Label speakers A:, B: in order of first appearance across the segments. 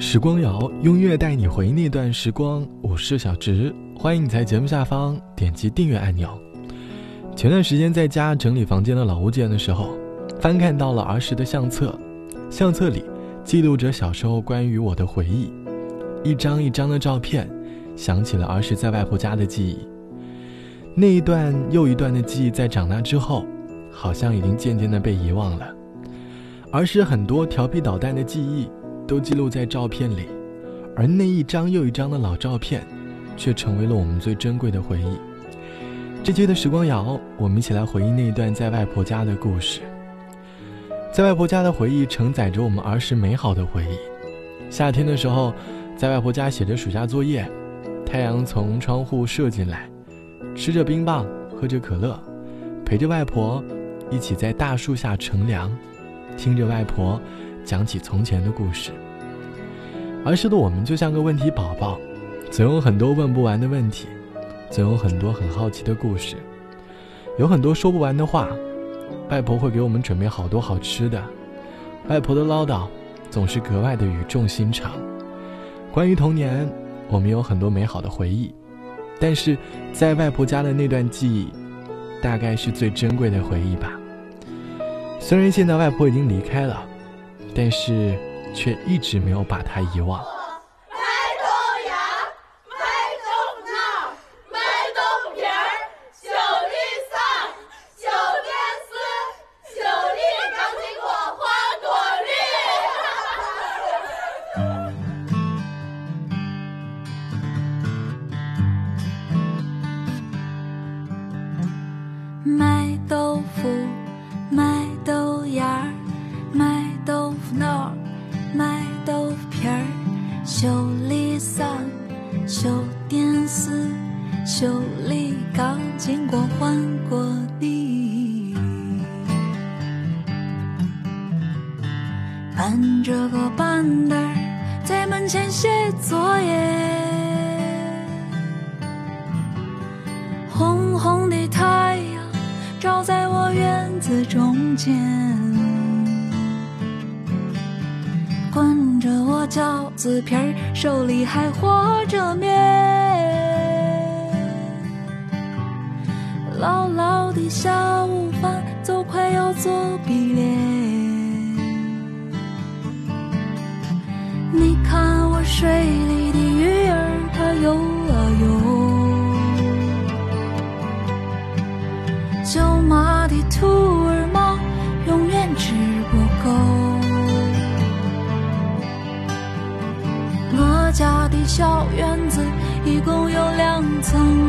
A: 时光谣用乐带你回忆那段时光，我是小直，欢迎你在节目下方点击订阅按钮。前段时间在家整理房间的老物件的时候，翻看到了儿时的相册，相册里记录着小时候关于我的回忆，一张一张的照片，想起了儿时在外婆家的记忆。那一段又一段的记忆，在长大之后，好像已经渐渐的被遗忘了。儿时很多调皮捣蛋的记忆。都记录在照片里，而那一张又一张的老照片，却成为了我们最珍贵的回忆。这期的时光谣，我们一起来回忆那段在外婆家的故事。在外婆家的回忆，承载着我们儿时美好的回忆。夏天的时候，在外婆家写着暑假作业，太阳从窗户射进来，吃着冰棒，喝着可乐，陪着外婆一起在大树下乘凉，听着外婆。讲起从前的故事。儿时的我们就像个问题宝宝，总有很多问不完的问题，总有很多很好奇的故事，有很多说不完的话。外婆会给我们准备好多好吃的，外婆的唠叨总是格外的语重心长。关于童年，我们有很多美好的回忆，但是在外婆家的那段记忆，大概是最珍贵的回忆吧。虽然现在外婆已经离开了。但是，却一直没有把她遗忘。
B: 搬着个板凳在门前写作业，红红的太阳照在我院子中间，滚着我饺子皮儿，手里还和着面，姥姥的下午饭都快要做毕了。你看我水里的鱼儿，它游啊游，舅妈的兔儿猫永远吃不够，我家的小院子一共有两层。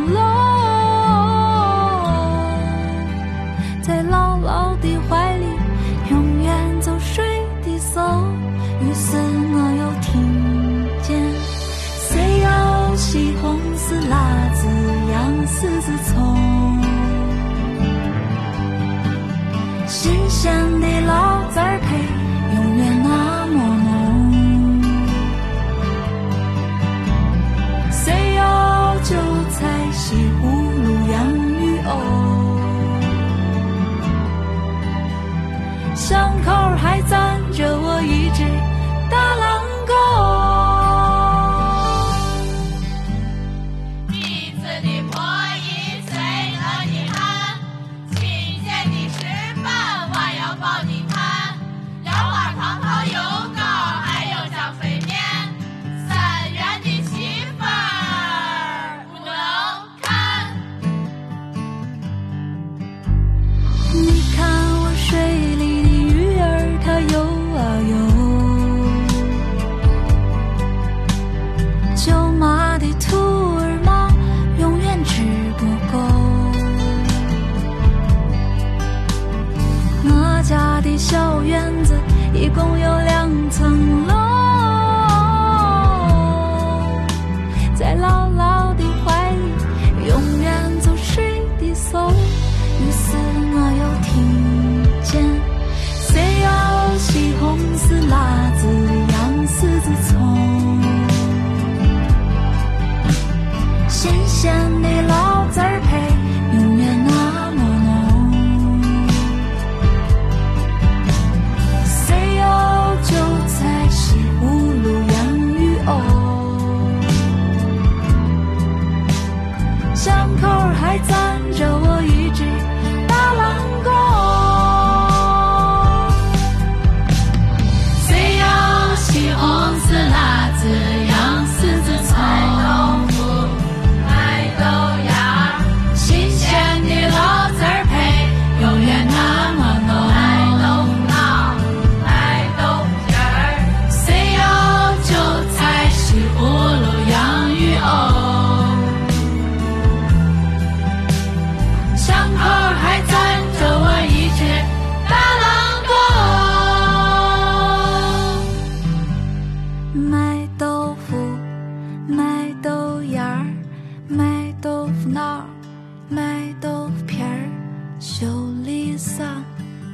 B: 总有卖豆腐，卖豆芽儿，卖豆腐脑儿，卖豆腐皮儿。修理伞，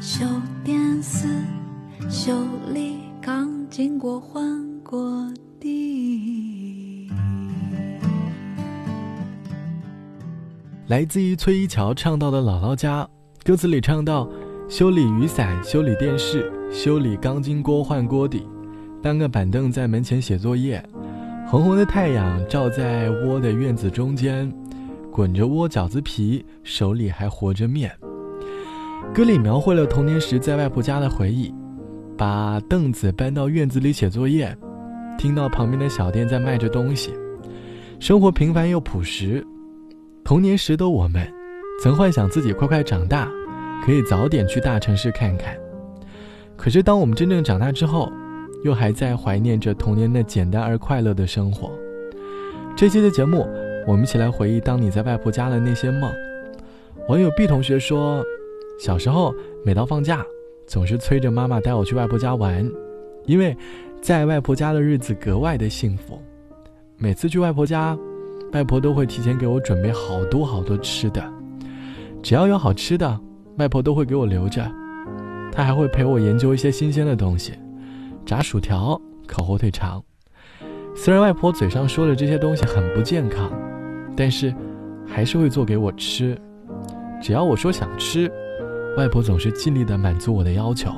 B: 修电视，修理钢筋锅，换锅底。
A: 来自于崔一桥唱到的《姥姥家》，歌词里唱到：“修理雨伞，修理电视，修理钢筋锅，换锅底。”搬个板凳在门前写作业。红红的太阳照在窝的院子中间，滚着窝饺子皮，手里还和着面。歌里描绘了童年时在外婆家的回忆，把凳子搬到院子里写作业，听到旁边的小店在卖着东西，生活平凡又朴实。童年时的我们，曾幻想自己快快长大，可以早点去大城市看看。可是当我们真正长大之后，又还在怀念着童年那简单而快乐的生活。这期的节目，我们一起来回忆当你在外婆家的那些梦。网友 B 同学说，小时候每到放假，总是催着妈妈带我去外婆家玩，因为在外婆家的日子格外的幸福。每次去外婆家，外婆都会提前给我准备好多好多吃的，只要有好吃的，外婆都会给我留着。她还会陪我研究一些新鲜的东西。炸薯条、烤火腿肠，虽然外婆嘴上说的这些东西很不健康，但是还是会做给我吃。只要我说想吃，外婆总是尽力的满足我的要求。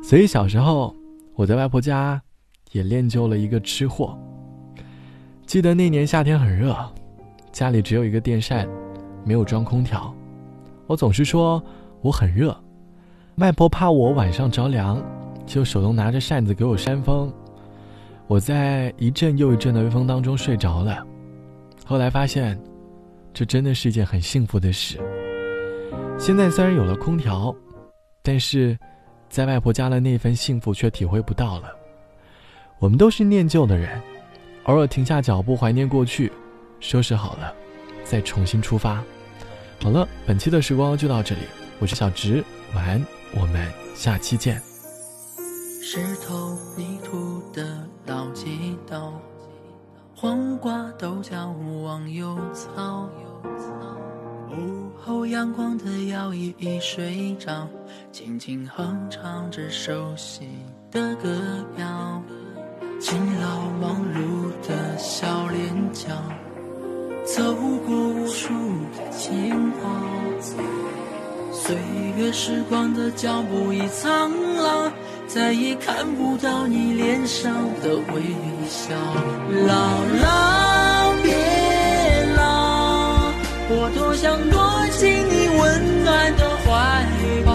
A: 所以小时候我在外婆家也练就了一个吃货。记得那年夏天很热，家里只有一个电扇，没有装空调，我总是说我很热，外婆怕我晚上着凉。就手动拿着扇子给我扇风，我在一阵又一阵的微风当中睡着了。后来发现，这真的是一件很幸福的事。现在虽然有了空调，但是，在外婆家的那份幸福却体会不到了。我们都是念旧的人，偶尔停下脚步怀念过去，收拾好了，再重新出发。好了，本期的时光就到这里，我是小直，晚安，我们下期见。
C: 石头泥土的老街道，黄瓜豆角忘忧草。午后阳光的摇椅已睡着，轻轻哼唱着熟悉的歌谣。勤劳忙碌的小脸颊，走过无数的煎熬。岁月时光的脚步已苍老。再也看不到你脸上的微笑，姥姥别老，我多想躲进你温暖的怀抱，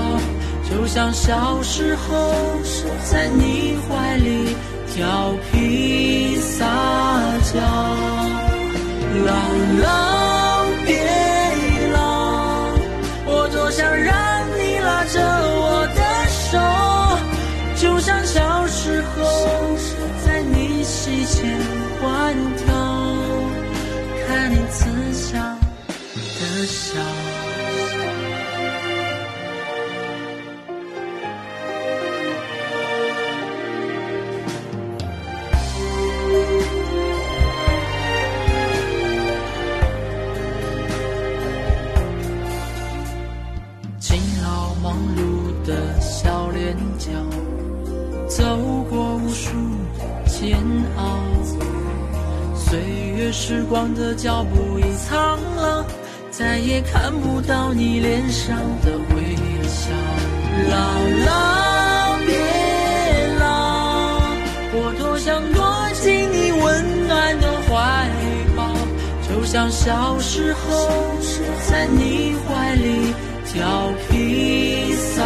C: 就像小时候在你怀里。的笑。勤劳忙碌的小脸颊。走过无数煎熬，岁月时光的脚步已苍老，再也看不到你脸上的微笑。姥姥别老，我多想躲进你温暖的怀抱，就像小时候在你怀里调皮撒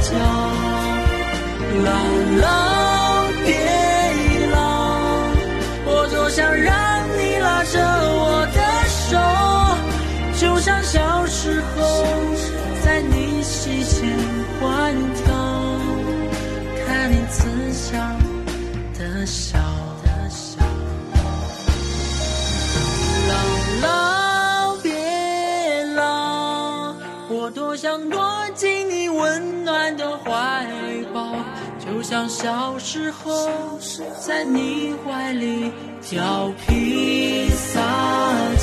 C: 娇。姥姥小时候在你膝前欢跳，看你慈祥的笑。姥姥别老，我多想躲进你温暖的怀抱。就像小时候在你怀里调皮撒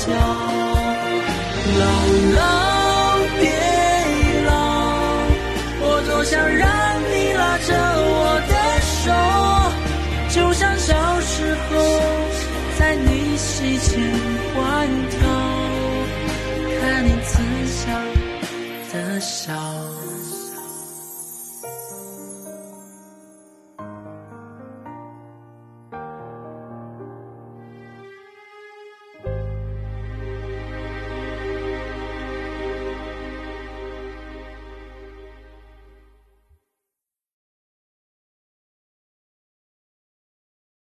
C: 娇，老了别老我多想让你拉着我的手就像小时候在你膝前欢跳看你慈祥的笑。